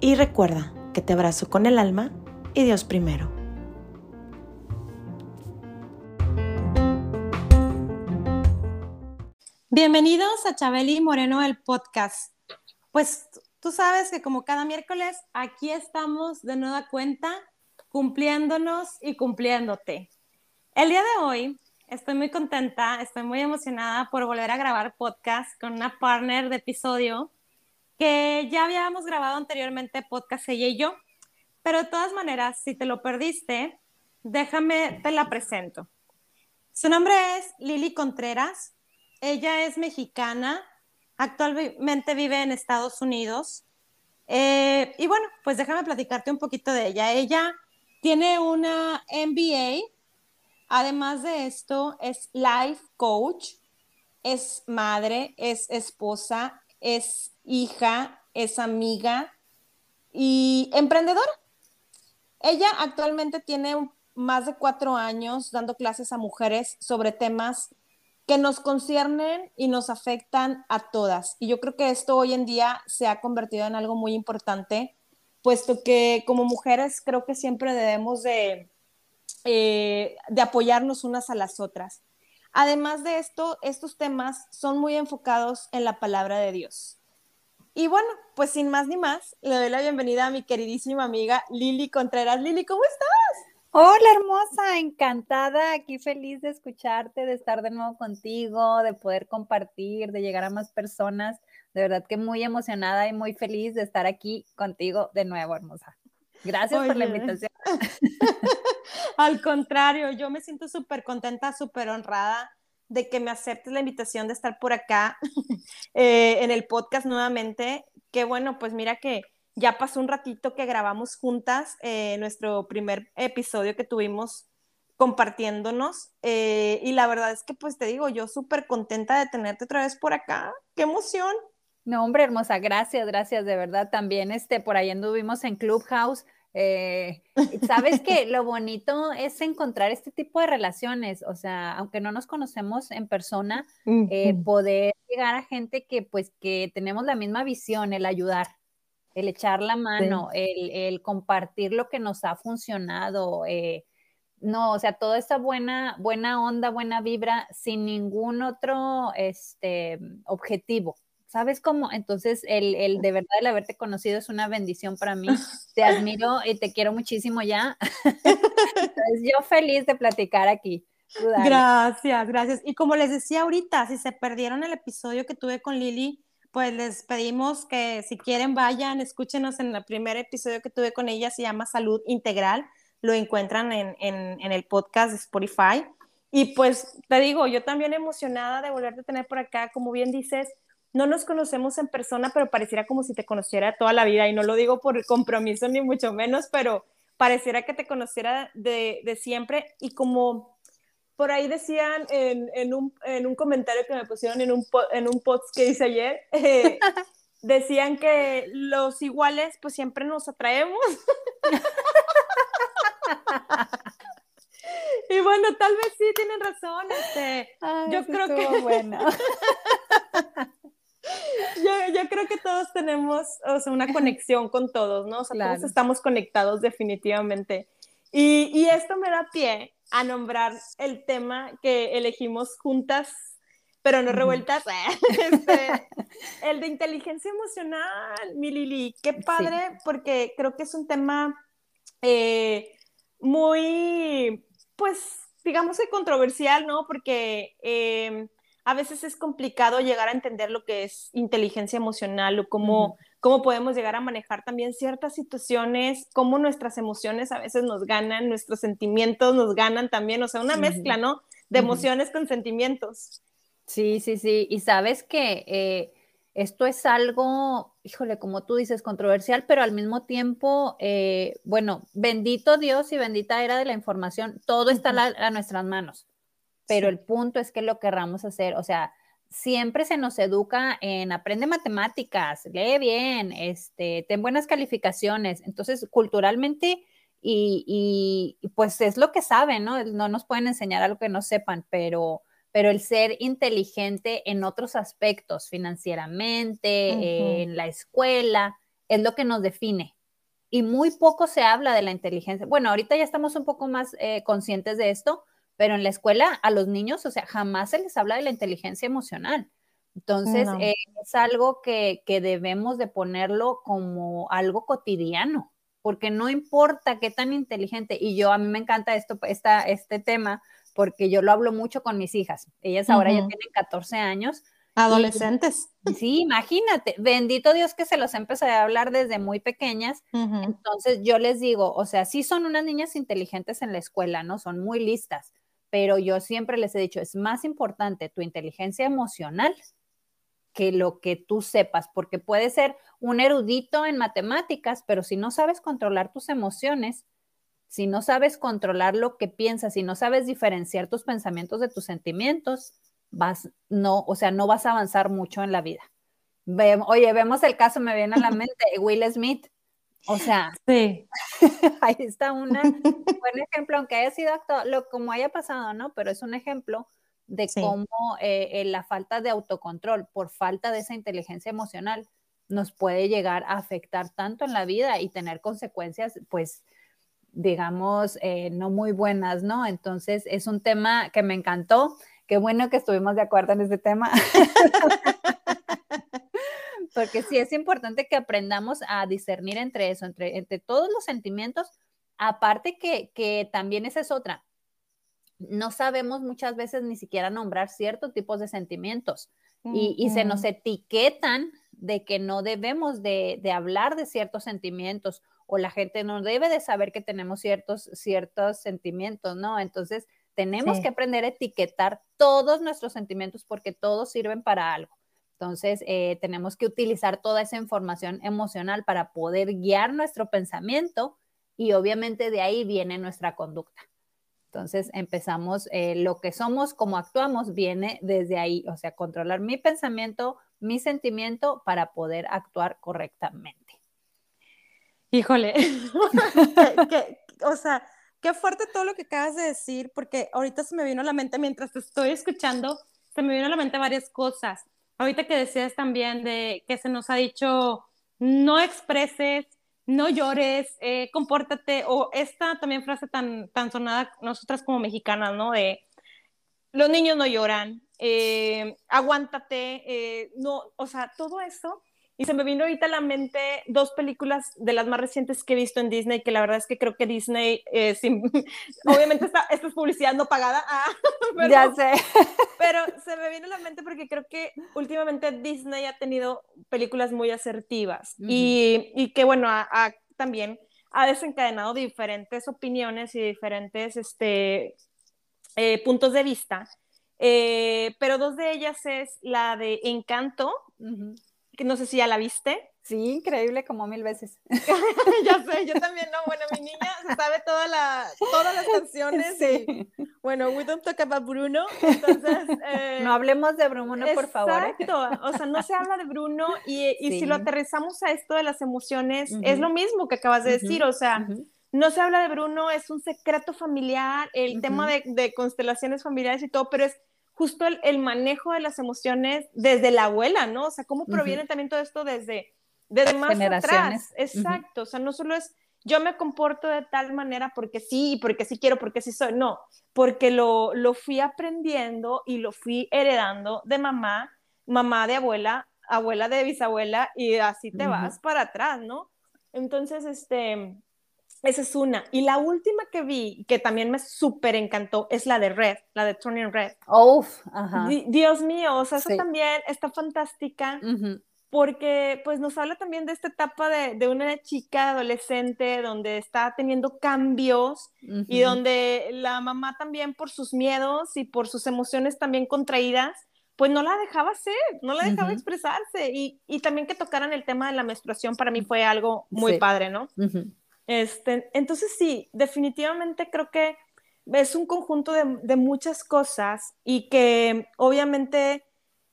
y recuerda que te abrazo con el alma y Dios primero. Bienvenidos a Chabeli Moreno, el podcast. Pues tú sabes que como cada miércoles, aquí estamos de nueva cuenta, cumpliéndonos y cumpliéndote. El día de hoy estoy muy contenta, estoy muy emocionada por volver a grabar podcast con una partner de episodio que ya habíamos grabado anteriormente podcast ella y yo, pero de todas maneras, si te lo perdiste, déjame, te la presento. Su nombre es Lili Contreras, ella es mexicana, actualmente vive en Estados Unidos. Eh, y bueno, pues déjame platicarte un poquito de ella. Ella tiene una MBA, además de esto es life coach, es madre, es esposa, es hija, es amiga y emprendedora. Ella actualmente tiene más de cuatro años dando clases a mujeres sobre temas que nos conciernen y nos afectan a todas. Y yo creo que esto hoy en día se ha convertido en algo muy importante, puesto que como mujeres creo que siempre debemos de, eh, de apoyarnos unas a las otras. Además de esto, estos temas son muy enfocados en la palabra de Dios. Y bueno, pues sin más ni más, le doy la bienvenida a mi queridísima amiga Lili Contreras. Lili, ¿cómo estás? Hola hermosa, encantada, aquí feliz de escucharte, de estar de nuevo contigo, de poder compartir, de llegar a más personas. De verdad que muy emocionada y muy feliz de estar aquí contigo de nuevo, hermosa. Gracias por la invitación. Al contrario, yo me siento súper contenta, súper honrada de que me aceptes la invitación de estar por acá eh, en el podcast nuevamente. Qué bueno, pues mira que ya pasó un ratito que grabamos juntas eh, nuestro primer episodio que tuvimos compartiéndonos eh, y la verdad es que pues te digo, yo súper contenta de tenerte otra vez por acá, qué emoción. No, hombre, hermosa, gracias, gracias, de verdad. También este, por ahí anduvimos en Clubhouse. Eh, Sabes que lo bonito es encontrar este tipo de relaciones, o sea, aunque no nos conocemos en persona, poder llegar a gente que pues que tenemos la misma visión, el ayudar el echar la mano, el, compartir lo que nos ha funcionado, eh, no, o sea, toda esta buena, buena onda, buena vibra, sin ningún otro este, objetivo. ¿Sabes cómo? Entonces, el, el, de verdad el haberte conocido es una bendición para mí. Te admiro y te quiero muchísimo ya. Entonces, yo feliz de platicar aquí. Gracias, gracias. Y como les decía ahorita, si se perdieron el episodio que tuve con Lili, pues les pedimos que si quieren vayan, escúchenos en el primer episodio que tuve con ella, se llama Salud Integral, lo encuentran en, en, el podcast de Spotify. Y pues te digo, yo también emocionada de volverte a tener por acá, como bien dices, no nos conocemos en persona, pero pareciera como si te conociera toda la vida, y no lo digo por compromiso ni mucho menos, pero pareciera que te conociera de, de siempre, y como por ahí decían en, en, un, en, un, comentario que me pusieron en un, en un post que hice ayer, eh, decían que los iguales pues siempre nos atraemos. y bueno, tal vez sí tienen razón. Este, yo creo que... Bueno. yo, yo, creo que todos tenemos o sea, una conexión con todos, ¿no? O sea, todos estamos conectados definitivamente. Y, y esto me da pie a nombrar el tema que elegimos juntas, pero no revueltas. Este, el de inteligencia emocional, mi Lili, qué padre, porque creo que es un tema eh, muy, pues, digamos que controversial, ¿no? Porque em, a veces es complicado llegar a entender lo que es inteligencia emocional o cómo, cómo podemos llegar a manejar también ciertas situaciones, cómo nuestras emociones a veces nos ganan, nuestros sentimientos nos ganan también, o sea, una mezcla, ¿no? De emociones con sentimientos. Sí, sí, sí. Y sabes que eh, esto es algo, híjole, como tú dices, controversial, pero al mismo tiempo, eh, bueno, bendito Dios y bendita era de la información, todo está a, nuestras manos, pero el punto es que lo querramos hacer, o sea, siempre se nos educa en aprende matemáticas, lee bien, este, ten buenas calificaciones, entonces culturalmente y, y pues es lo que saben, ¿no? No nos pueden enseñar algo que no sepan, pero pero el ser inteligente en otros aspectos, financieramente, en la escuela, es lo que nos define. Y muy poco se habla de la inteligencia. Bueno, ahorita ya estamos un poco más eh, conscientes de esto, pero en la escuela a los niños, o sea, jamás se les habla de la inteligencia emocional. Entonces, eh, es algo que, que, debemos de ponerlo como algo cotidiano, porque no importa qué tan inteligente, y yo a mí me encanta esto, esta, este tema, porque yo lo hablo mucho con mis hijas. Ellas ahora ya tienen 14 años. Adolescentes. sí, imagínate, bendito Dios que se los empecé a hablar desde muy pequeñas. Entonces yo les digo, o sea, sí son unas niñas inteligentes en la escuela, ¿no? Son muy listas, pero yo siempre les he dicho, es más importante tu inteligencia emocional que lo que tú sepas, porque puede ser un erudito en matemáticas, pero si no sabes controlar tus emociones, si no sabes controlar lo que piensas, si no sabes diferenciar tus pensamientos de tus sentimientos, vas, no, o sea, no vas a avanzar mucho en la vida. oye, vemos el caso, me viene a la mente, Will Smith. O sea, sí. ahí está un buen ejemplo, aunque haya sido actor, lo como haya pasado, ¿no? Pero es un ejemplo de cómo eh, eh, la falta de autocontrol por falta de esa inteligencia emocional nos puede llegar a afectar tanto en la vida y tener consecuencias, pues, digamos, eh, no muy buenas, ¿no? Entonces, es un tema que me encantó. Qué bueno que estuvimos de acuerdo en este tema. Porque sí es importante que aprendamos a discernir entre eso, entre, entre todos los sentimientos. Aparte que, que también esa es otra. No sabemos muchas veces ni siquiera nombrar ciertos tipos de sentimientos y, y se nos etiquetan de que no debemos de, de hablar de ciertos sentimientos o la gente no debe de saber que tenemos ciertos, ciertos sentimientos, ¿no? Entonces, tenemos que aprender a etiquetar todos nuestros sentimientos porque todos sirven para algo. Entonces, eh, tenemos que utilizar toda esa información emocional para poder guiar nuestro pensamiento y obviamente de ahí viene nuestra conducta. Entonces, empezamos, eh, lo que somos, como actuamos, viene desde ahí, o sea, controlar mi pensamiento, mi sentimiento para poder actuar correctamente. Híjole, o sea, qué fuerte todo lo que acabas de decir, porque ahorita se me vino a la mente, mientras te estoy escuchando, se me vino a la mente varias cosas. Ahorita que decías también de que se nos ha dicho, no expreses, no llores, eh, compórtate, o esta también frase tan, tan sonada nosotras como mexicanas, ¿no? De los niños no lloran, eh, aguántate, eh, no, o sea, todo eso y se me vino ahorita a la mente dos películas de las más recientes que he visto en Disney, que la verdad es que creo que Disney, eh, obviamente esta, esta, es publicidad no pagada, ah, pero, ya sé. pero se me vino a la mente porque creo que últimamente Disney ha tenido películas muy asertivas y, y, que bueno, también ha desencadenado diferentes opiniones y diferentes este, eh, puntos de vista. Eh, pero dos de ellas es la de Encanto, no sé si ya la viste. Sí, increíble como mil veces. ya sé, yo también no. Bueno, mi niña se sabe toda la, todas las canciones. Sí. bueno, we don't talk about Bruno. Entonces. Eh, no hablemos de Bruno, por favor. ¿eh? Exacto. O sea, no se habla de Bruno y, y si lo aterrizamos a esto de las emociones, es lo mismo que acabas de decir. O sea. No se habla de Bruno, es un secreto familiar, el tema de, de constelaciones familiares y todo, pero es justo el, manejo de las emociones desde la abuela, ¿no? O sea, cómo proviene también todo esto desde, desde más atrás. Exacto, o sea, no solo es yo me comporto de tal manera porque sí, porque sí quiero, porque sí soy, no, porque lo, lo fui aprendiendo y lo fui heredando de mamá, mamá de abuela, abuela de bisabuela y así te vas para atrás, ¿no? Entonces, este, esa es una. Y la última que vi, que también me súper encantó, es la de Red, la de Turning Red. Uf, ajá. Dios mío, o sea, eso también está fantástica. Porque pues nos habla también de esta etapa de, de una chica adolescente donde está teniendo cambios y donde la mamá también por sus miedos y por sus emociones también contraídas, pues no la dejaba ser, no la dejaba expresarse. Y, y, también que tocaran el tema de la menstruación para mí fue algo muy padre, ¿no? Este, entonces sí, definitivamente creo que es un conjunto de, de muchas cosas y que obviamente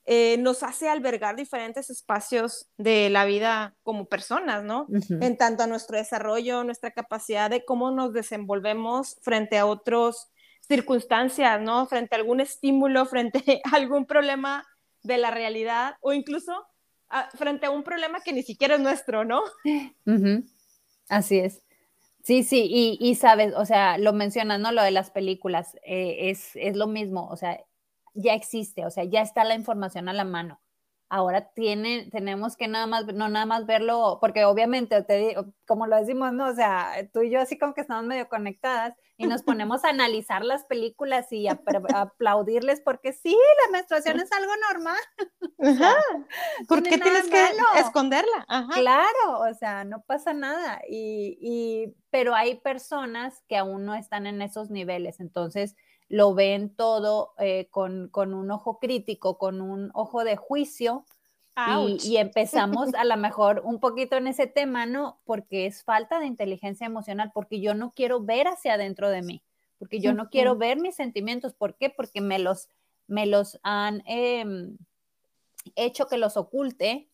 eh, nos hace albergar diferentes espacios de la vida como personas, ¿no? En tanto a nuestro desarrollo, nuestra capacidad de cómo nos desenvolvemos frente a otras circunstancias, ¿no? Frente a algún estímulo, frente a algún problema de la realidad o incluso frente a un problema que ni siquiera es nuestro, ¿no? Así es. Sí, sí, y, sabes, o sea, lo mencionas, ¿no? Lo de las películas, eh, es, es lo mismo, o sea, ya existe, o sea, ya está la información a la mano. Ahora tiene, tenemos que nada más, no nada más verlo, porque obviamente, te, como lo decimos, ¿no? O sea, tú y yo así como que estamos medio conectadas y nos ponemos a analizar las películas y a, aplaudirles porque sí, la menstruación es algo normal. Ajá. ¿Por qué tienes que esconderla? Claro, o sea, no pasa nada. Y, y, pero hay personas que aún no están en esos niveles, entonces lo ven todo eh, con, un ojo crítico, con un ojo de juicio. Y, empezamos a lo mejor un poquito en ese tema, ¿no? Porque es falta de inteligencia emocional, porque yo no quiero ver hacia adentro de mí, porque yo no quiero ver mis sentimientos. ¿Por qué? Porque me los, me los han em, hecho que los oculte.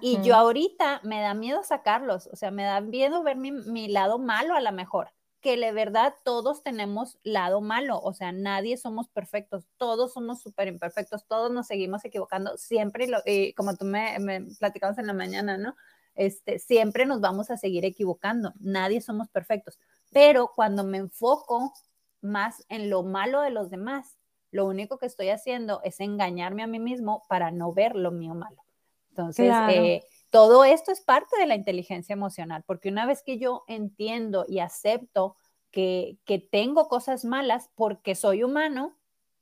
Y yo ahorita me da miedo sacarlos, o sea, me da miedo ver mi, mi lado malo a lo mejor que de verdad todos tenemos lado malo, o sea, nadie somos perfectos, todos somos súper imperfectos, todos nos seguimos equivocando siempre, y, como tú me, me platicabas en la mañana, ¿no? Este, siempre nos vamos a seguir equivocando, nadie somos perfectos, pero cuando me enfoco más en lo malo de los demás, lo único que estoy haciendo es engañarme a mí mismo para no ver lo mío malo. Entonces, eh, todo esto es parte de la inteligencia emocional, porque una vez que yo entiendo y acepto que, tengo cosas malas porque soy humano,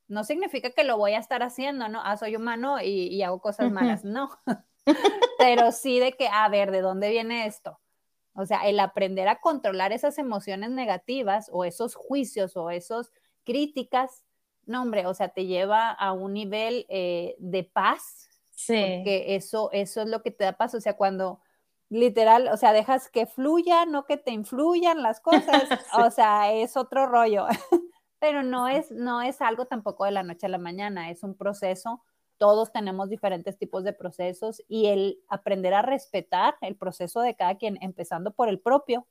no significa que lo voy a estar haciendo, ¿no? Ah, soy humano y, hago cosas malas, no. Pero sí de que, a ver, ¿de dónde viene esto? O sea, el aprender a controlar esas emociones negativas o esos juicios o esas críticas, no, hombre, o sea, te lleva a un nivel eh, de paz Sí. Porque eso, eso es lo que te da paso. O sea, cuando literal, o sea, dejas que fluya, no que te influyan las cosas. O sea, es otro rollo. Pero no es, no es algo tampoco de la noche a la mañana, es un proceso. Todos tenemos diferentes tipos de procesos y el aprender a respetar el proceso de cada quien, empezando por el propio,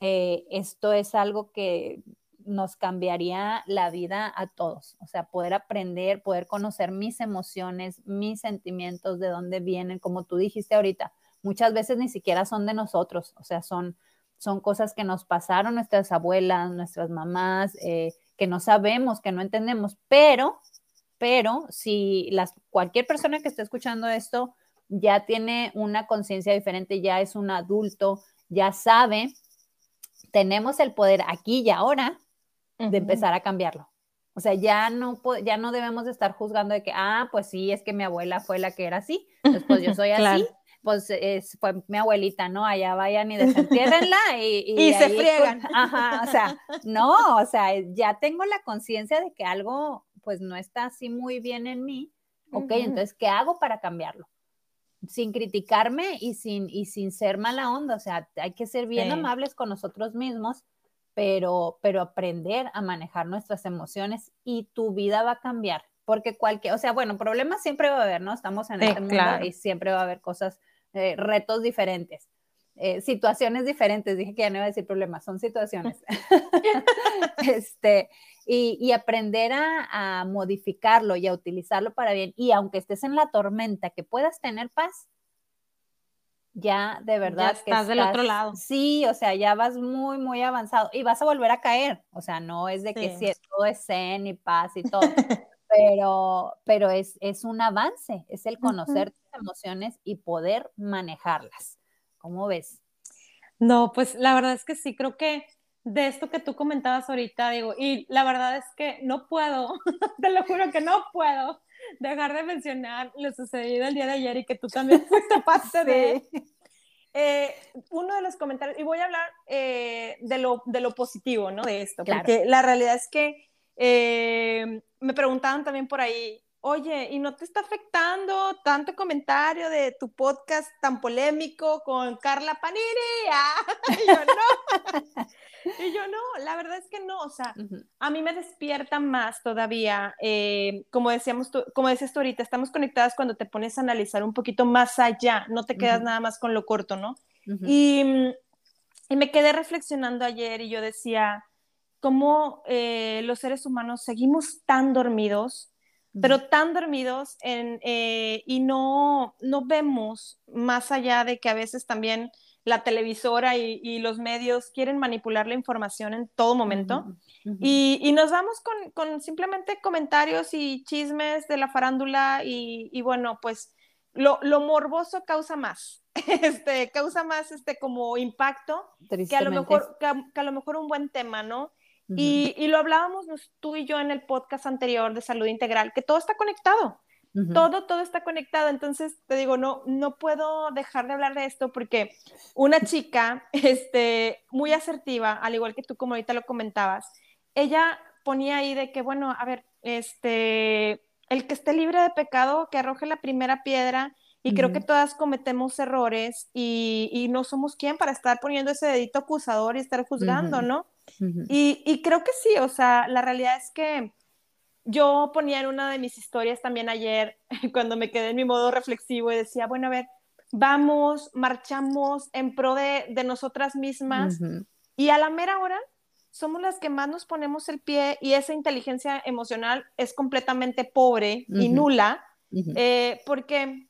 eh, esto es algo que nos cambiaría la vida a todos. O sea, poder aprender, poder conocer mis emociones, mis sentimientos, de dónde vienen, como tú dijiste ahorita, muchas veces ni siquiera son de nosotros, o sea, son, son cosas que nos pasaron nuestras abuelas, nuestras mamás, eh, que no sabemos, que no entendemos, pero, pero si las, cualquier persona que esté escuchando esto ya tiene una conciencia diferente, ya es un adulto, ya sabe, tenemos el poder aquí y ahora de empezar a cambiarlo. O sea, ya no, ya no debemos de estar juzgando de que, ah, pues sí, es que mi abuela fue la que era así, después pues yo soy así, pues es, fue mi abuelita, ¿no? Allá vayan y desentiérrenla y, y, se friegan. ajá, o sea, no, o sea, ya tengo la conciencia de que algo, pues no está así muy bien en mí, ok, entonces, ¿qué hago para cambiarlo? Sin criticarme y sin, y sin ser mala onda, o sea, hay que ser bien amables con nosotros mismos pero, pero aprender a manejar nuestras emociones y tu vida va a cambiar. Porque cualquier, o sea, bueno, problemas siempre va a haber, ¿no? Estamos en este mundo y siempre va a haber cosas, eh, retos diferentes. Eh, situaciones diferentes, dije que ya no iba a decir problemas, son situaciones. este, y, y aprender a, a, modificarlo y a utilizarlo para bien. Y aunque estés en la tormenta, que puedas tener paz, ya de verdad estás que estás del otro lado. Sí, o sea, ya vas muy, muy avanzado y vas a volver a caer. O sea, no es de que todo es zen y paz y todo, pero, pero es, es un avance, es el conocer tus emociones y poder manejarlas. ¿Cómo ves? No, pues la verdad es que sí, creo que de esto que tú comentabas ahorita, digo, y la verdad es que no puedo, te lo juro que no puedo dejar de mencionar lo sucedido el día de ayer y que tú también fuiste parte de... Eh, uno de los comentarios, y voy a hablar eh, de, lo, de lo positivo, ¿no? De esto, porque la realidad es que eh, me preguntaban también por ahí, oye, ¿y no te está afectando tanto comentario de tu podcast tan polémico con Carla Panini? Ah, y yo no. y yo no, la verdad es que no, o sea, a mí me despierta más todavía, eh, como decíamos, tú, como decías tú ahorita, estamos conectadas cuando te pones a analizar un poquito más allá, no te quedas nada más con lo corto, ¿no? y, y me quedé reflexionando ayer y yo decía, cómo eh, los seres humanos seguimos tan dormidos, pero tan dormidos eh, y no, no vemos más allá de que a veces también la televisora y, los medios quieren manipular la información en todo momento. y, nos vamos con, simplemente comentarios y chismes de la farándula y, bueno, pues lo, morboso causa más, este, causa más este como impacto que a, lo mejor, que a lo mejor un buen tema, ¿no? y, lo hablábamos tú y yo en el podcast anterior de salud integral, que todo está conectado. Todo, todo está conectado. Entonces, te digo, no, no puedo dejar de hablar de esto porque una chica, este, muy asertiva, al igual que tú, como ahorita lo comentabas, ella ponía ahí de que, bueno, a ver, este, el que esté libre de pecado, que arroje la primera piedra. Y creo que todas cometemos errores y, y, no somos quien para estar poniendo ese dedito acusador y estar juzgando, ¿no? y, creo que sí, o sea, la realidad es que yo ponía en una de mis historias también ayer, cuando me quedé en mi modo reflexivo y decía, bueno, a ver, vamos, marchamos en pro de, nosotras mismas y a la mera hora somos las que más nos ponemos el pie y esa inteligencia emocional es completamente pobre y nula, eh, porque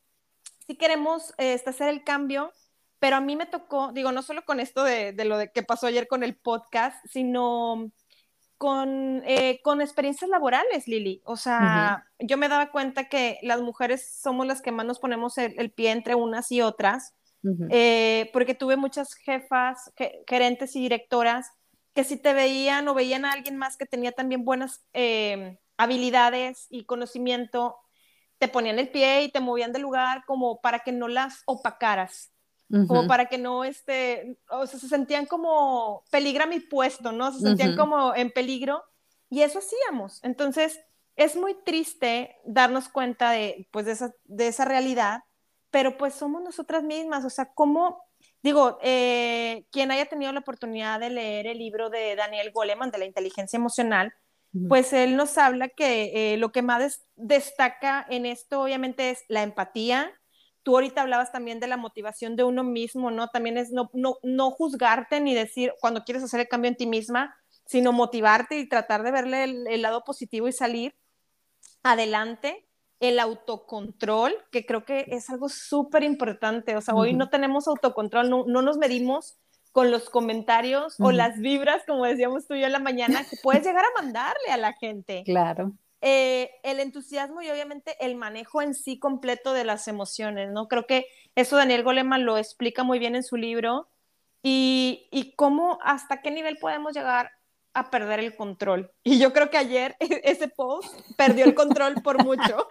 si queremos este, hacer el cambio, pero a mí me tocó, digo, no solo con esto de, lo de que pasó ayer con el podcast, sino con, eh, con experiencias laborales, Lili. O sea, yo me daba cuenta que las mujeres somos las que más nos ponemos el, pie entre unas y otras, eh, porque tuve muchas jefas, gerentes y directoras que si te veían o veían a alguien más que tenía también buenas eh, habilidades y conocimiento, te ponían el pie y te movían de lugar como para que no las opacaras como para que no, este, o sea, se sentían como peligra mi puesto, ¿no? Se sentían como en peligro y eso hacíamos. Entonces, es muy triste darnos cuenta de, pues, de esa, de esa realidad, pero pues somos nosotras mismas, o sea, ¿cómo, digo, eh, quien haya tenido la oportunidad de leer el libro de Daniel Goleman de la inteligencia emocional, pues él nos habla que eh, lo que más destaca en esto obviamente es la empatía, tú ahorita hablabas también de la motivación de uno mismo, ¿no? También es no, no, no juzgarte ni decir cuando quieres hacer el cambio en ti misma, sino motivarte y tratar de verle el, lado positivo y salir adelante. El autocontrol, que creo que es algo súper importante. O sea, hoy no tenemos autocontrol, no, no, nos medimos con los comentarios o las vibras, como decíamos tú y yo en la mañana, que puedes llegar a mandarle a la gente. Claro. Eh, el entusiasmo y obviamente el manejo en sí completo de las emociones, ¿no? Creo que eso Daniel Goleman lo explica muy bien en su libro y, y cómo, hasta qué nivel podemos llegar a perder el control. Y yo creo que ayer ese post perdió el control por mucho.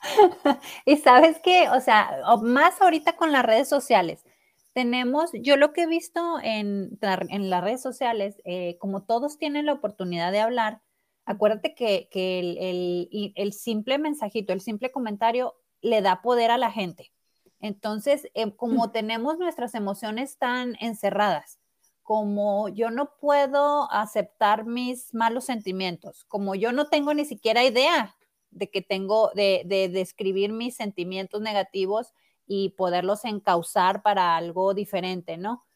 y sabes que, o sea, más ahorita con las redes sociales, tenemos, yo lo que he visto en, en las redes sociales, eh, como todos tienen la oportunidad de hablar, Acuérdate que, el, simple mensajito, el simple comentario le da poder a la gente. Entonces, em, como tenemos nuestras emociones tan encerradas, como yo no puedo aceptar mis malos sentimientos, como yo no tengo ni siquiera idea de que tengo de, de describir mis sentimientos negativos y poderlos encauzar para algo diferente, ¿no?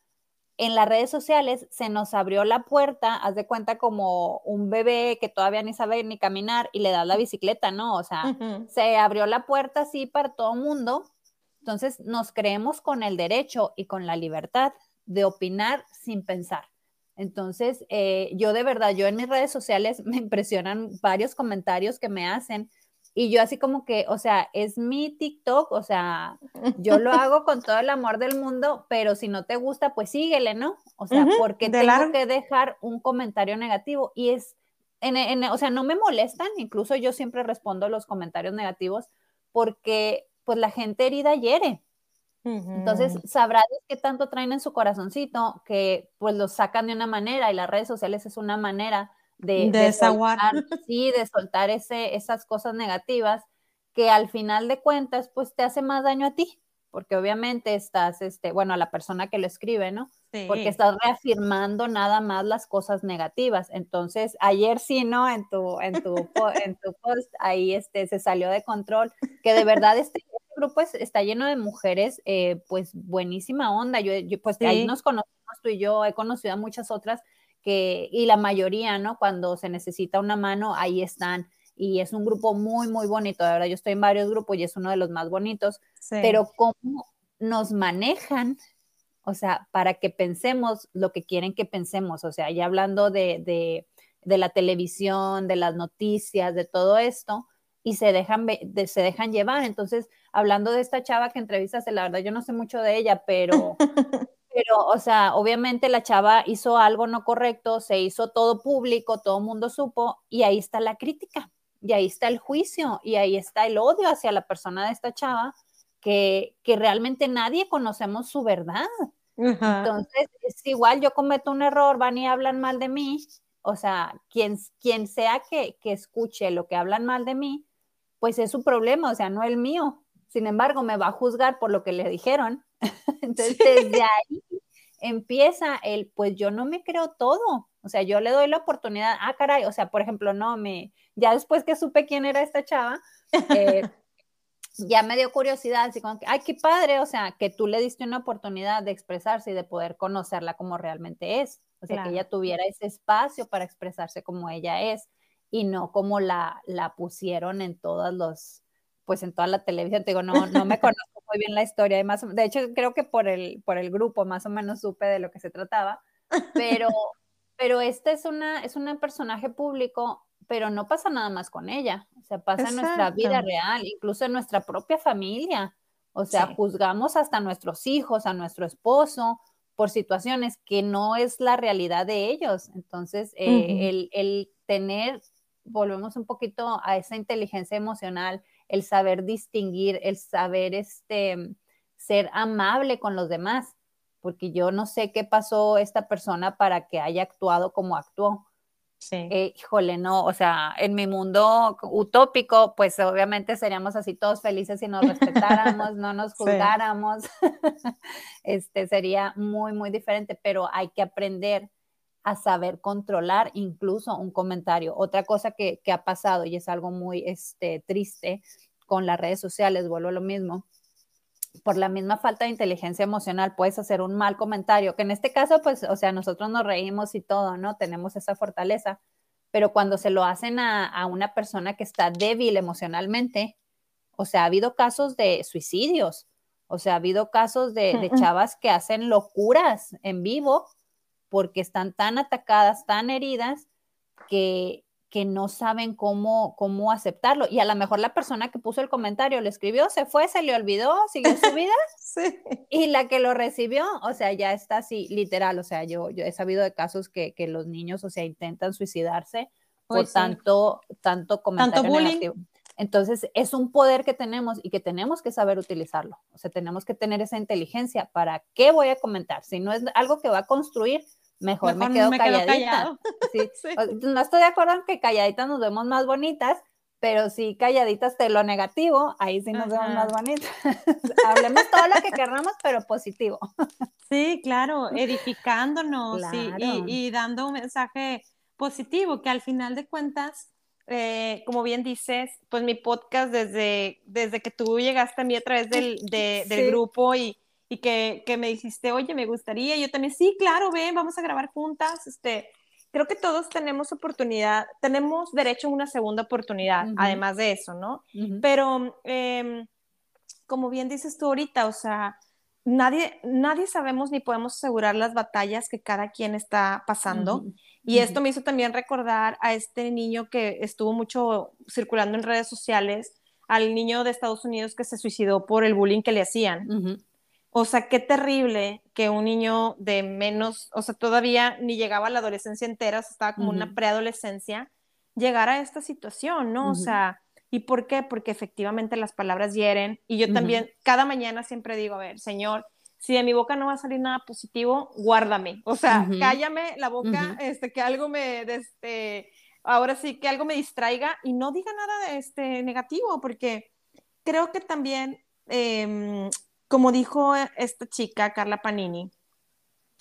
En las redes sociales se nos abrió la puerta, haz de cuenta como un bebé que todavía ni sabe ni caminar y le da la bicicleta, ¿no? O sea, se abrió la puerta así para todo mundo. Entonces nos creemos con el derecho y con la libertad de opinar sin pensar. Entonces, eh, yo de verdad, yo en mis redes sociales me impresionan varios comentarios que me hacen y yo así como que, o sea, es mi TikTok, o sea, yo lo hago con todo el amor del mundo, pero si no te gusta, pues síguele, ¿no? O sea, porque tengo que dejar un comentario negativo y es, en, o sea, no me molestan, incluso yo siempre respondo los comentarios negativos porque pues la gente herida hiere. Entonces, sabrá qué tanto traen en su corazoncito que pues lo sacan de una manera y las redes sociales es una manera de, de, soltar, sí, de soltar ese, esas cosas negativas que al final de cuentas, pues te hace más daño a ti, porque obviamente estás, este, bueno, a la persona que lo escribe, ¿no? Porque estás reafirmando nada más las cosas negativas. Entonces, ayer sí, ¿no? En tu, en tu, en tu post, ahí este, se salió de control, que de verdad este, este grupo está lleno de mujeres, eh, pues buenísima onda. Yo, pues ahí nos conocemos tú y yo, he conocido a muchas otras que, y la mayoría, ¿no? Cuando se necesita una mano, ahí están. Y es un grupo muy, muy bonito. De verdad, yo estoy en varios grupos y es uno de los más bonitos. Pero cómo nos manejan, o sea, para que pensemos lo que quieren que pensemos. O sea, ya hablando de, de, de la televisión, de las noticias, de todo esto, y se dejan, de, se dejan llevar. Entonces, hablando de esta chava que entrevistaste, la verdad, yo no sé mucho de ella, pero Pero, o sea, obviamente la chava hizo algo no correcto, se hizo todo público, todo el mundo supo, y ahí está la crítica, y ahí está el juicio, y ahí está el odio hacia la persona de esta chava, que, que realmente nadie conocemos su verdad. Entonces, es igual, yo cometo un error, van y hablan mal de mí, o sea, quien, quien sea que, que escuche lo que hablan mal de mí, pues es su problema, o sea, no el mío. Sin embargo, me va a juzgar por lo que le dijeron Entonces, desde ahí empieza el, pues yo no me creo todo. O sea, yo le doy la oportunidad, ah, caray, o sea, por ejemplo, no me, ya después que supe quién era esta chava, eh, ya me dio curiosidad, así como que, ay, qué padre, o sea, que tú le diste una oportunidad de expresarse y de poder conocerla como realmente es. O sea, que ella tuviera ese espacio para expresarse como ella es y no como la, la pusieron en todos los, pues en toda la televisión. Te digo, no, no me conozco muy bien la historia. De, más, de hecho, creo que por el, por el grupo más o menos supe de lo que se trataba, pero, pero este es una, es un personaje público, pero no pasa nada más con ella, o sea, pasa en nuestra vida real, incluso en nuestra propia familia. O sea, juzgamos hasta a nuestros hijos, a nuestro esposo, por situaciones que no es la realidad de ellos. Entonces, eh, el, el tener, volvemos un poquito a esa inteligencia emocional, el saber distinguir, el saber este, ser amable con los demás, porque yo no sé qué pasó esta persona para que haya actuado como actuó. Sí. Eh, híjole, no, o sea, en mi mundo utópico, pues obviamente seríamos así todos felices si nos respetáramos, no nos juzgáramos. este sería muy, muy diferente, pero hay que aprender a saber controlar incluso un comentario. Otra cosa que, que, ha pasado y es algo muy este, triste con las redes sociales, vuelvo a lo mismo, por la misma falta de inteligencia emocional puedes hacer un mal comentario, que en este caso, pues, o sea, nosotros nos reímos y todo, ¿no? Tenemos esa fortaleza, pero cuando se lo hacen a, a una persona que está débil emocionalmente, o sea, ha habido casos de suicidios, o sea, ha habido casos de, de chavas que hacen locuras en vivo porque están tan atacadas, tan heridas, que, que no saben cómo, cómo aceptarlo. Y a lo mejor la persona que puso el comentario lo escribió, se fue, se le olvidó, siguió su vida. sí. Y la que lo recibió, o sea, ya está así, literal. O sea, yo, yo he sabido de casos que, que los niños, o sea, intentan suicidarse por tanto, tanto comentario ¿Tanto negativo. Entonces, es un poder que tenemos y que tenemos que saber utilizarlo. O sea, tenemos que tener esa inteligencia para qué voy a comentar. Si no es algo que va a construir, mejor, me quedo calladita. No estoy de acuerdo en que calladitas nos vemos más bonitas, pero sí calladitas de lo negativo, ahí sí nos vemos más bonitas. Hablemos todo lo que queramos, pero positivo. Sí, claro, edificándonos Y, dando un mensaje positivo, que al final de cuentas, eh, como bien dices, pues mi podcast desde, desde que tú llegaste a mí a través del, del grupo y, y que, que, me dijiste, oye, me gustaría, yo también, sí, claro, ven, vamos a grabar juntas, este, creo que todos tenemos oportunidad, tenemos derecho a una segunda oportunidad, además de eso, ¿no? Pero, em, como bien dices tú ahorita, o sea, nadie, nadie sabemos ni podemos asegurar las batallas que cada quien está pasando. Y esto me hizo también recordar a este niño que estuvo mucho circulando en redes sociales, al niño de Estados Unidos que se suicidó por el bullying que le hacían. O sea, qué terrible que un niño de menos, o sea, todavía ni llegaba a la adolescencia entera, estaba como una preadolescencia, llegara a esta situación, ¿no? O sea, ¿y por qué? Porque efectivamente las palabras hieren. Y yo también, cada mañana siempre digo, a ver, Señor, si de mi boca no va a salir nada positivo, guárdame. O sea, cállame la boca, este, que algo me, este, ahora sí, que algo me distraiga y no diga nada de este negativo, porque creo que también, em, como dijo esta chica, Carla Panini,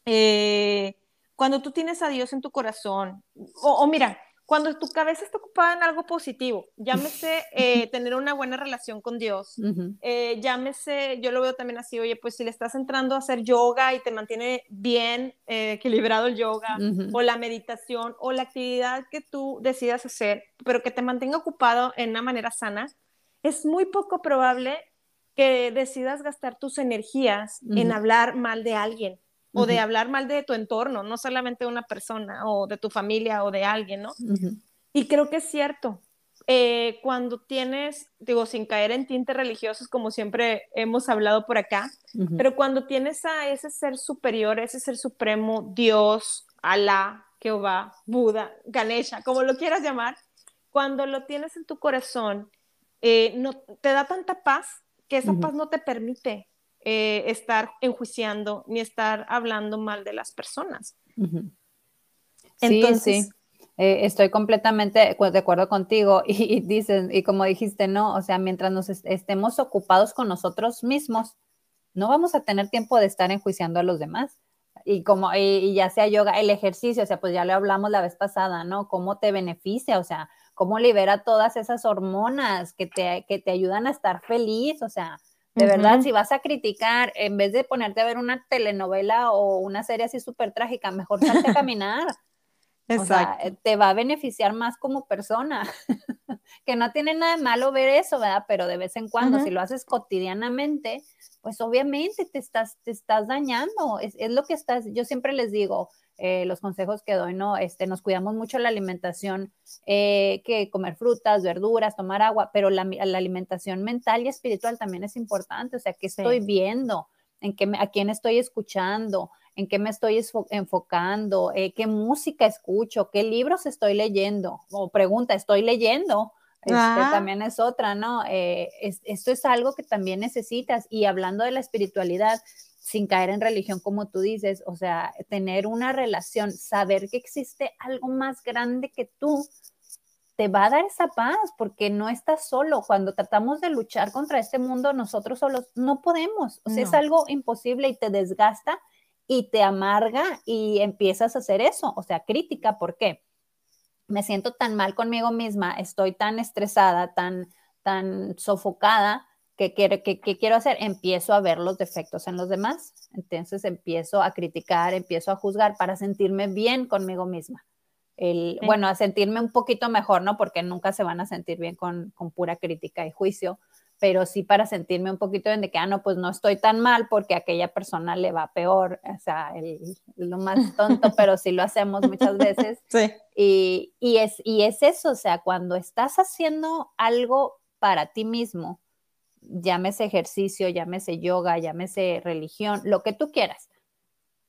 eh, cuando tú tienes a Dios en tu corazón, o mira, cuando tu cabeza está ocupada en algo positivo, llámese eh, tener una buena relación con Dios, eh, llámese, yo lo veo también así, oye, pues si le estás entrando a hacer yoga y te mantiene bien eh, equilibrado el yoga, o la meditación, o la actividad que tú decidas hacer, pero que te mantenga ocupado en una manera sana, es muy poco probable que decidas gastar tus energías en hablar mal de alguien o de hablar mal de tu entorno, no solamente de una persona o de tu familia o de alguien, ¿no? Y creo que es cierto. Eh, cuando tienes, digo, sin caer en tintes religiosos, como siempre hemos hablado por acá, pero cuando tienes a ese ser superior, ese ser supremo, Dios, Alá, Jehová, Buda, Ganesha, como lo quieras llamar, cuando lo tienes en tu corazón, eh, no, te da tanta paz que esa paz no te permite eh, estar enjuiciando ni estar hablando mal de las personas. Entonces, sí, sí. Eh, estoy completamente de acuerdo contigo y, dicen, y como dijiste, no, o sea, mientras nos estemos ocupados con nosotros mismos, no vamos a tener tiempo de estar enjuiciando a los demás. Y como, y, ya sea yoga, el ejercicio, o sea, pues ya lo hablamos la vez pasada, ¿no? Cómo te beneficia, o sea, cómo libera todas esas hormonas que te, que te ayudan a estar feliz, o sea, de verdad, si vas a criticar, en vez de ponerte a ver una telenovela o una serie así súper trágica, mejor salte a caminar. Exacto. O te va a beneficiar más como persona. que no tiene nada de malo ver eso, ¿verdad? Pero de vez en cuando, si lo haces cotidianamente, pues obviamente te estás, te estás dañando. Es, es, lo que estás, yo siempre les digo, eh, los consejos que doy, ¿no? Este, nos cuidamos mucho la alimentación, eh, que comer frutas, verduras, tomar agua, pero la, alimentación mental y espiritual también es importante, o sea, ¿qué estoy viendo? ¿En qué a quién estoy escuchando? ¿En qué me estoy enfocando? Eh, ¿Qué música escucho? ¿Qué libros estoy leyendo? O pregunta, ¿estoy leyendo? Este, también es otra, ¿no? esto es algo que también necesitas. Y hablando de la espiritualidad, sin caer en religión, como tú dices, o sea, tener una relación, saber que existe algo más grande que tú, te va a dar esa paz, porque no estás solo. Cuando tratamos de luchar contra este mundo, nosotros solos no podemos. O sea, es algo imposible y te desgasta y te amarga y empiezas a hacer eso. O sea, crítica, ¿por qué? Me siento tan mal conmigo misma, estoy tan estresada, tan, tan sofocada ¿Qué, quiero hacer? Empiezo a ver los defectos en los demás. Entonces empiezo a criticar, empiezo a juzgar para sentirme bien conmigo misma. El, Bueno, a sentirme un poquito mejor, ¿no? Porque nunca se van a sentir bien con, pura crítica y juicio, pero sí para sentirme un poquito de que, ah, no, pues no estoy tan mal porque a aquella persona le va peor. O sea, es lo más tonto, pero sí lo hacemos muchas veces. Sí. Y, y, es, y es eso, o sea, cuando estás haciendo algo para ti mismo, llámese ejercicio, llámese yoga, llámese religión, lo que tú quieras,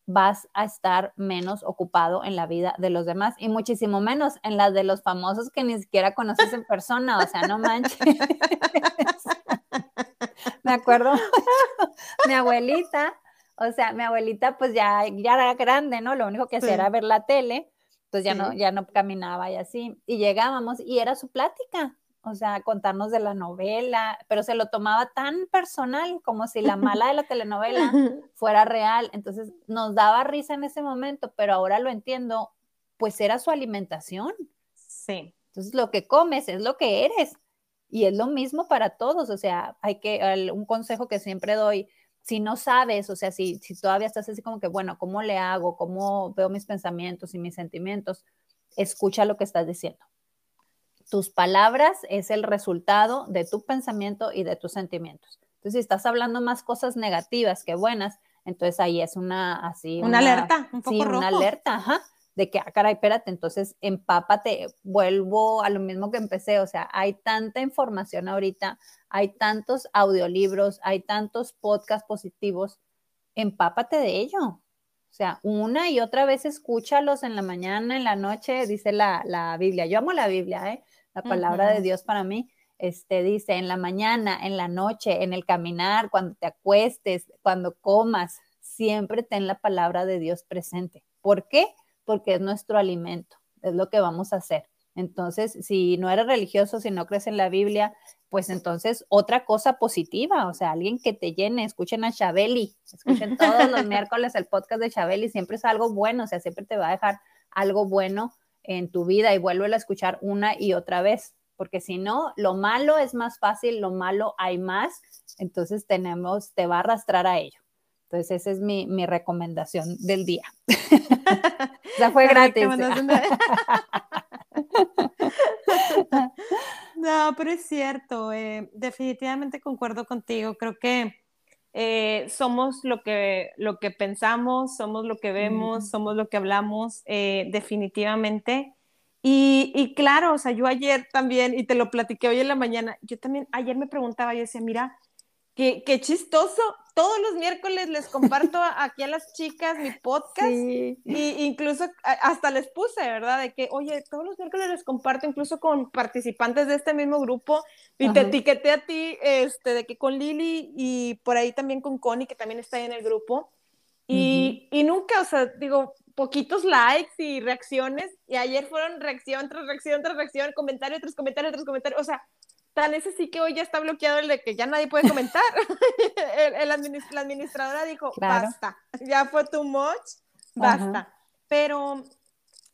vas a estar menos ocupado en la vida de los demás y muchísimo menos en la de los famosos que ni siquiera conoces en persona, o sea, no manches. Me acuerdo mi abuelita, o sea, mi abuelita pues ya, ya era grande, ¿no? Lo único que hacía era ver la tele, pues ya no ya no caminaba y así, y llegábamos y era su plática, o sea, contarnos de la novela, pero se lo tomaba tan personal como si la mala de la telenovela fuera real. Entonces nos daba risa en ese momento, pero ahora lo entiendo, pues era su alimentación. Sí. Entonces lo que comes es lo que eres. Y es lo mismo para todos. O sea, hay que, un consejo que siempre doy, si no sabes, o sea, si, si todavía estás así como que, bueno, ¿cómo le hago? ¿Cómo veo mis pensamientos y mis sentimientos? Escucha lo que estás diciendo tus palabras es el resultado de tu pensamiento y de tus sentimientos. Entonces, si estás hablando más cosas negativas que buenas, entonces ahí es una así. Una, alerta, un poco sí, una alerta, ajá, de que, ah, caray, espérate, entonces empápate, vuelvo a lo mismo que empecé, o sea, hay tanta información ahorita, hay tantos audiolibros, hay tantos podcasts positivos, empápate de ello. O sea, una y otra vez escúchalos en la mañana, en la noche, dice la, la Biblia. Yo amo la Biblia, ¿eh? la palabra de Dios para mí. este, dice, en la mañana, en la noche, en el caminar, cuando te acuestes, cuando comas, siempre ten la palabra de Dios presente. ¿Por qué? Porque es nuestro alimento, es lo que vamos a hacer. Entonces, si no eres religioso, si no crees en la Biblia, pues entonces otra cosa positiva, o sea, alguien que te llene, escuchen a Chabeli, escuchen todos los miércoles el podcast de Chabeli, siempre es algo bueno, o sea, siempre te va a dejar algo bueno en tu vida y vuelve a escuchar una y otra vez, porque si no, lo malo es más fácil, lo malo hay más, entonces tenemos, te va a arrastrar a ello. Entonces, esa es mi, mi recomendación del día. o sea, fue gratis. no, pero es cierto, eh, definitivamente concuerdo contigo, creo que eh, somos lo que, lo que pensamos, somos lo que vemos, somos lo que hablamos, eh, definitivamente. Y, y, claro, o sea, yo ayer también, y te lo platiqué hoy en la mañana, yo también ayer me preguntaba, yo decía, mira, Qué, qué, chistoso. Todos los miércoles les comparto aquí a las chicas mi podcast y incluso hasta les puse, ¿verdad? De que, oye, todos los miércoles les comparto incluso con participantes de este mismo grupo y te etiqueté a ti, este, de que con Lili y por ahí también con Connie, que también está ahí en el grupo. Y, y nunca, o sea, digo, poquitos likes y reacciones y ayer fueron reacción tras reacción tras reacción, comentario tras comentario tras comentario, o sea, Tan ese sí que hoy ya está bloqueado el de que ya nadie puede comentar. el, la administradora dijo, basta, ya fue too much, basta. Pero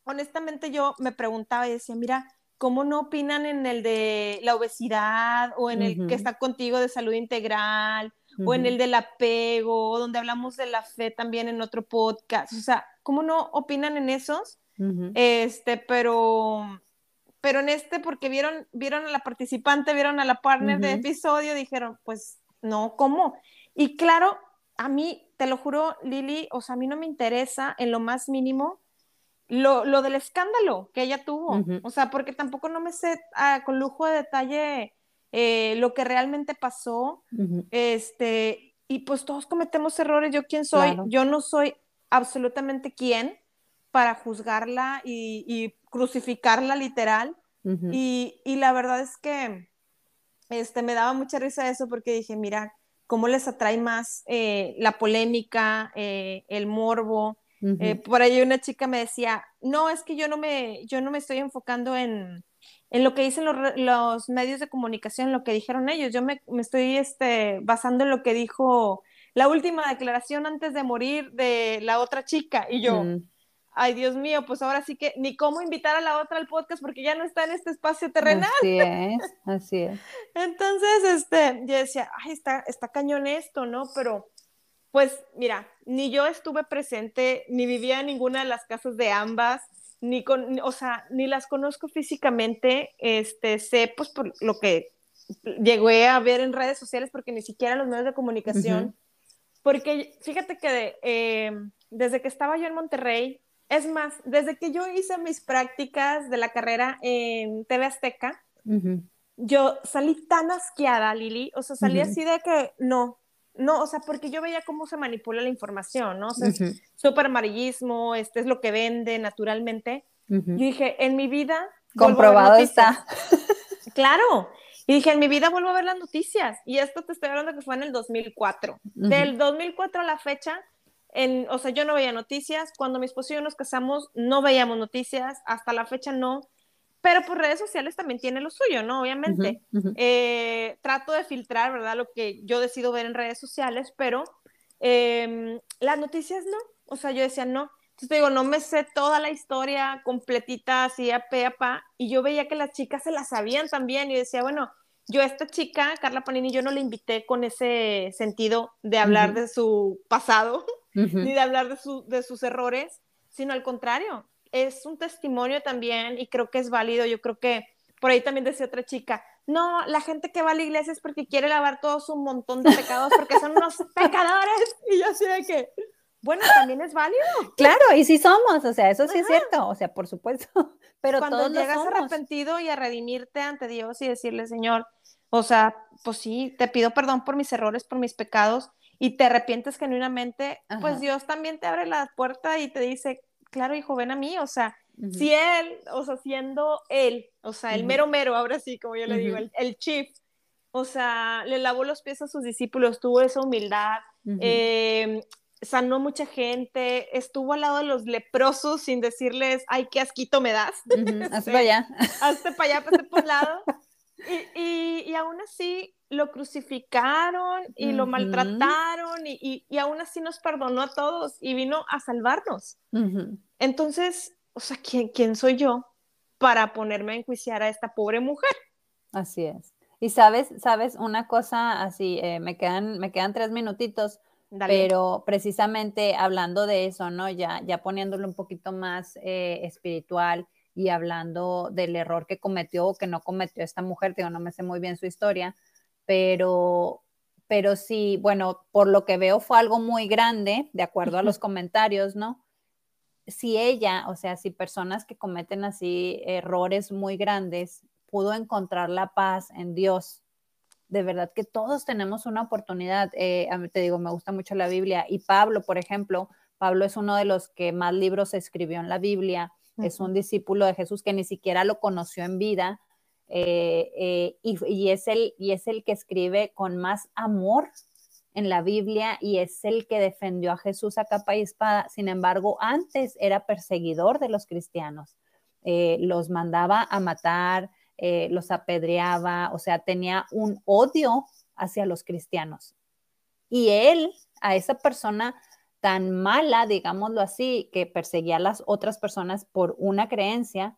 honestamente yo me preguntaba y decía, mira, ¿cómo no opinan en el de la obesidad o en el que está contigo de salud integral o en el del apego, donde hablamos de la fe también en otro podcast? O sea, ¿cómo no opinan en esos? Este, pero pero en este, porque vieron, vieron a la participante, vieron a la partner de episodio, dijeron, pues no, ¿cómo? Y claro, a mí, te lo juro, Lili, o sea, a mí no me interesa en lo más mínimo lo, lo del escándalo que ella tuvo, o sea, porque tampoco no me sé ah, con lujo de detalle eh, lo que realmente pasó, este, y pues todos cometemos errores, yo quién soy, yo no soy absolutamente quién para juzgarla y, y crucificarla literal. y, y, la verdad es que este, me daba mucha risa eso porque dije, mira, cómo les atrae más eh, la polémica, eh, el morbo. Eh, por ahí una chica me decía, no, es que yo no me, yo no me estoy enfocando en, en lo que dicen los, los, medios de comunicación, lo que dijeron ellos. Yo me, me, estoy este, basando en lo que dijo la última declaración antes de morir de la otra chica. Y yo, ay Dios mío, pues ahora sí que ni cómo invitar a la otra al podcast porque ya no está en este espacio terrenal. Así es, así es. Entonces, este, yo decía, ay, está, está cañón esto, ¿no? Pero, pues, mira, ni yo estuve presente, ni vivía en ninguna de las casas de ambas, ni con, o sea, ni las conozco físicamente, este, sé, pues, por lo que llegué a ver en redes sociales, porque ni siquiera los medios de comunicación, porque fíjate que eh, desde que estaba yo en Monterrey, es más, desde que yo hice mis prácticas de la carrera en TV Azteca, yo salí tan asqueada, Lili, o sea, salí así de que no, no, o sea, porque yo veía cómo se manipula la información, ¿no? O sea, súper amarillismo, este es lo que vende naturalmente. Yo dije, en mi vida... Comprobado está. claro. Y dije, en mi vida vuelvo a ver las noticias. Y esto te estoy hablando que fue en el 2004. Del 2004 a la fecha, o sea, yo no veía noticias, cuando mi esposo y yo nos casamos no veíamos noticias, hasta la fecha no, pero por redes sociales también tiene lo suyo, ¿no? Obviamente. Eh, trato de filtrar, ¿verdad? Lo que yo decido ver en redes sociales, pero em, las noticias no, o sea, yo decía no. Entonces digo, no me sé toda la historia completita, así a pe a pa, y yo veía que las chicas se la sabían también, y decía, bueno, yo a esta chica, Carla Panini, yo no la invité con ese sentido de hablar de su pasado, ni de hablar de, de sus errores, sino al contrario, es un testimonio también y creo que es válido. Yo creo que por ahí también decía otra chica, no, la gente que va a la iglesia es porque quiere lavar todos un montón de pecados porque son unos pecadores. Y yo así de que, bueno, también es válido. Claro, y sí somos, o sea, eso sí es cierto, o sea, por supuesto. Pero cuando llegas arrepentido y a redimirte ante Dios y decirle, Señor, o sea, pues sí, te pido perdón por mis errores, por mis pecados, y te arrepientes genuinamente, pues Dios también te abre la puerta y te dice, claro, hijo, ven a mí, o sea, Si él, o sea, siendo él, o sea, el mero mero, ahora sí, como yo le digo, el, chief, o sea, le lavó los pies a sus discípulos, tuvo esa humildad, eh, sanó mucha gente, estuvo al lado de los leprosos sin decirles, ay, qué asquito me das. Hazte para allá. Hazte para allá, hazte por lado. Y, y, y, aún así lo crucificaron y lo maltrataron y, y, aún así nos perdonó a todos y vino a salvarnos. Entonces, o sea, ¿quién, ¿quién soy yo para ponerme a enjuiciar a esta pobre mujer? Así es. Y sabes, sabes, una cosa así, eh, me, quedan, me quedan tres minutitos, pero precisamente hablando de eso, ¿no? Ya, ya poniéndolo un poquito más eh, espiritual y hablando del error que cometió o que no cometió esta mujer, digo, no me sé muy bien su historia, pero, pero sí, bueno, por lo que veo fue algo muy grande, de acuerdo a los comentarios, ¿no? Si ella, o sea, si personas que cometen así errores muy grandes, pudo encontrar la paz en Dios, de verdad que todos tenemos una oportunidad. Eh, te digo, me gusta mucho la Biblia y Pablo, por ejemplo, Pablo es uno de los que más libros escribió en la Biblia, es un discípulo de Jesús que ni siquiera lo conoció en vida, eh, eh, y, es el, y es el que escribe con más amor en la Biblia y es el que defendió a Jesús a capa y espada. Sin embargo, antes era perseguidor de los cristianos. Eh, los mandaba a matar, los apedreaba, o sea, tenía un odio hacia los cristianos. Y él, a esa persona tan mala, digámoslo así, que perseguía a las otras personas por una creencia,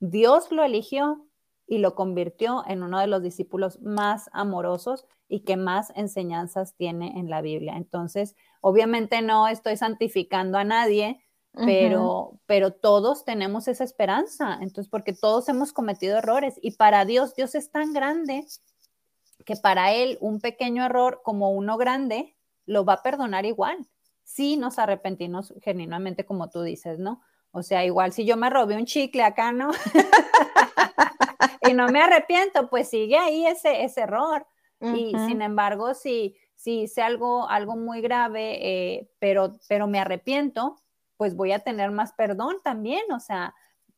Dios lo eligió y lo convirtió en uno de los discípulos más amorosos y que más enseñanzas tiene en la Biblia. Entonces, obviamente no estoy santificando a nadie, pero, pero todos tenemos esa esperanza, entonces, porque todos hemos cometido errores y para Dios, Dios es tan grande que para Él un pequeño error como uno grande lo va a perdonar igual, si nos arrepentimos genuinamente como tú dices, ¿no? O sea, igual si yo me robé un chicle acá, ¿no? y no me arrepiento, pues sigue ahí ese, ese error. Y sin embargo, si, si hice algo, algo muy grave, eh, pero, pero me arrepiento, pues voy a tener más perdón también. O sea,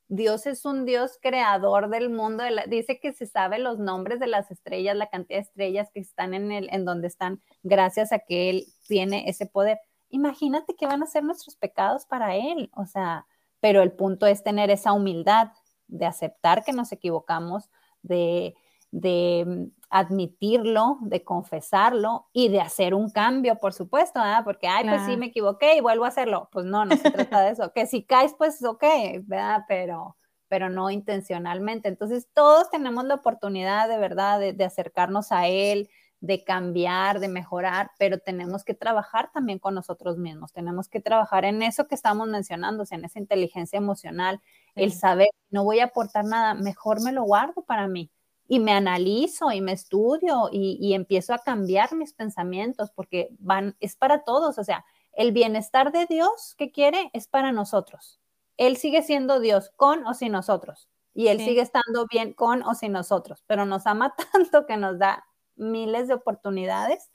Dios es un Dios creador del mundo. dice que se sabe los nombres de las estrellas, la cantidad de estrellas que están en, el, en donde están, gracias a que Él tiene ese poder. Imagínate qué van a ser nuestros pecados para Él. O sea, pero el punto es tener esa humildad de aceptar que nos equivocamos, de, mm, admitirlo, de confesarlo y de hacer un cambio, por supuesto, ¿verdad? Porque, ay, pues sí, me equivoqué y vuelvo a hacerlo. Pues no, no se trata de eso. Que si caes, pues ok, ¿verdad? Pero, pero no intencionalmente. Entonces, todos tenemos la oportunidad de verdad de acercarnos a Él, de cambiar, de mejorar, pero tenemos que trabajar también con nosotros mismos, tenemos que trabajar en eso que estamos mencionando, en esa inteligencia emocional, el saber, no voy a aportar nada, mejor me lo guardo para mí y me analizo y me estudio y, empiezo a cambiar mis pensamientos porque van, es para todos, o sea, el bienestar de Dios que quiere es para nosotros. Él sigue siendo Dios con o sin nosotros y Él sigue estando bien con o sin nosotros, pero nos ama tanto que nos da miles de oportunidades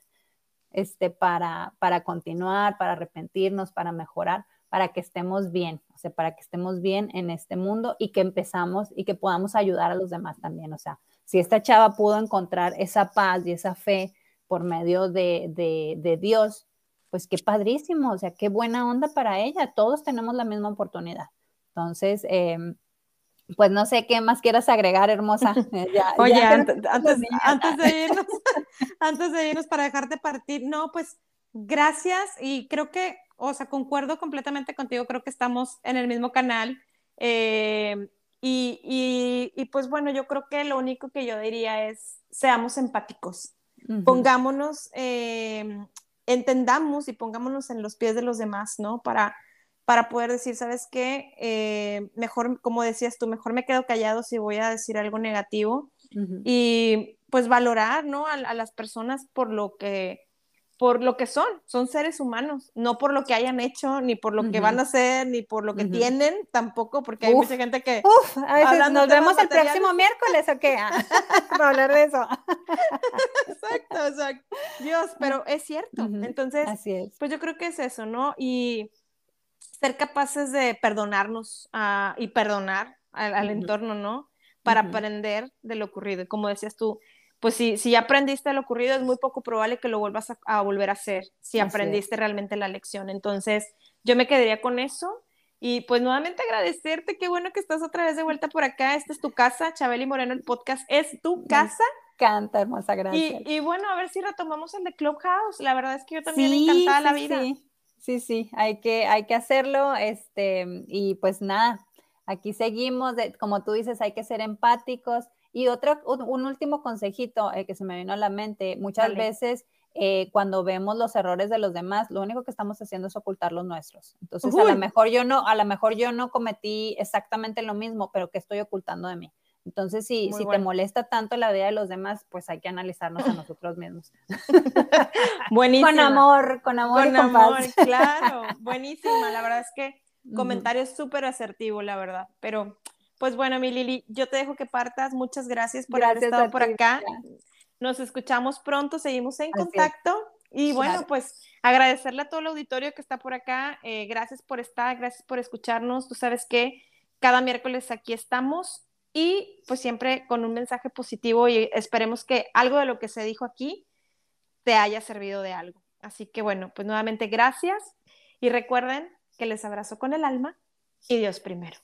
este, para, para continuar, para arrepentirnos, para mejorar, para que estemos bien, o sea, para que estemos bien en este mundo y que empezamos y que podamos ayudar a los demás también. O sea, si esta chava pudo encontrar esa paz y esa fe por medio de, de, Dios, pues qué padrísimo, o sea, qué buena onda para ella. Todos tenemos la misma oportunidad. Entonces, eh, pues no sé qué más quieras agregar, hermosa. Oye, antes, antes, de irnos, antes de irnos para dejarte partir, no, pues gracias y creo que, o sea, concuerdo completamente contigo, creo que estamos en el mismo canal. Eh, y, y, pues bueno, yo creo que lo único que yo diría es, seamos empáticos, pongámonos, eh, entendamos y pongámonos en los pies de los demás, ¿no? Para para poder decir, ¿sabes qué? Eh, mejor, como decías tú, mejor me quedo callado si voy a decir algo negativo y pues valorar, ¿no? A, las personas por lo que por lo que son, son seres humanos, no por lo que hayan hecho, ni por lo que van a hacer, ni por lo que tienen, tampoco, porque hay mucha gente que... Uf, a veces nos vemos el próximo miércoles, ¿o qué? para hablar de eso. exacto, exacto. Dios, pero es cierto. Entonces, pues yo creo que es eso, ¿no? Y ser capaces de perdonarnos ah, y perdonar al, entorno, ¿no? Para aprender de lo ocurrido. Y como decías tú, pues si, si ya aprendiste lo ocurrido, es muy poco probable que lo vuelvas a, volver a hacer, si aprendiste realmente la lección. Entonces, yo me quedaría con eso. Y pues nuevamente agradecerte, qué bueno que estás otra vez de vuelta por acá. Esta es tu casa, Chabeli Moreno, el podcast es tu casa. Me encanta, hermosa, gracias. Y, bueno, a ver si retomamos el de Clubhouse. La verdad es que yo también me encantaba la vida. Sí. sí, sí, hay que, hay que hacerlo. Este, y pues nada, aquí seguimos. como tú dices, hay que ser empáticos. Y otro, un, último consejito eh, que se me vino a la mente, muchas veces eh, cuando vemos los errores de los demás, lo único que estamos haciendo es ocultar los nuestros. Entonces, a lo mejor yo no, a lo mejor yo no cometí exactamente lo mismo, pero que estoy ocultando de mí. Entonces, si, si te molesta tanto la vida de los demás, pues hay que analizarnos a nosotros mismos. Buenísimo. con amor, con amor con y con amor, claro. Buenísima. La verdad es que comentario súper asertivo, la verdad. Pero, pues bueno, mi Lili, yo te dejo que partas. Muchas gracias por haber estado por acá. Nos escuchamos pronto, seguimos en contacto. Y bueno, pues agradecerle a todo el auditorio que está por acá. Eh, gracias por estar, gracias por escucharnos. Tú sabes que cada miércoles aquí estamos y pues siempre con un mensaje positivo y esperemos que algo de lo que se dijo aquí te haya servido de algo. Así que bueno, pues nuevamente gracias y recuerden que les abrazo con el alma y Dios primero.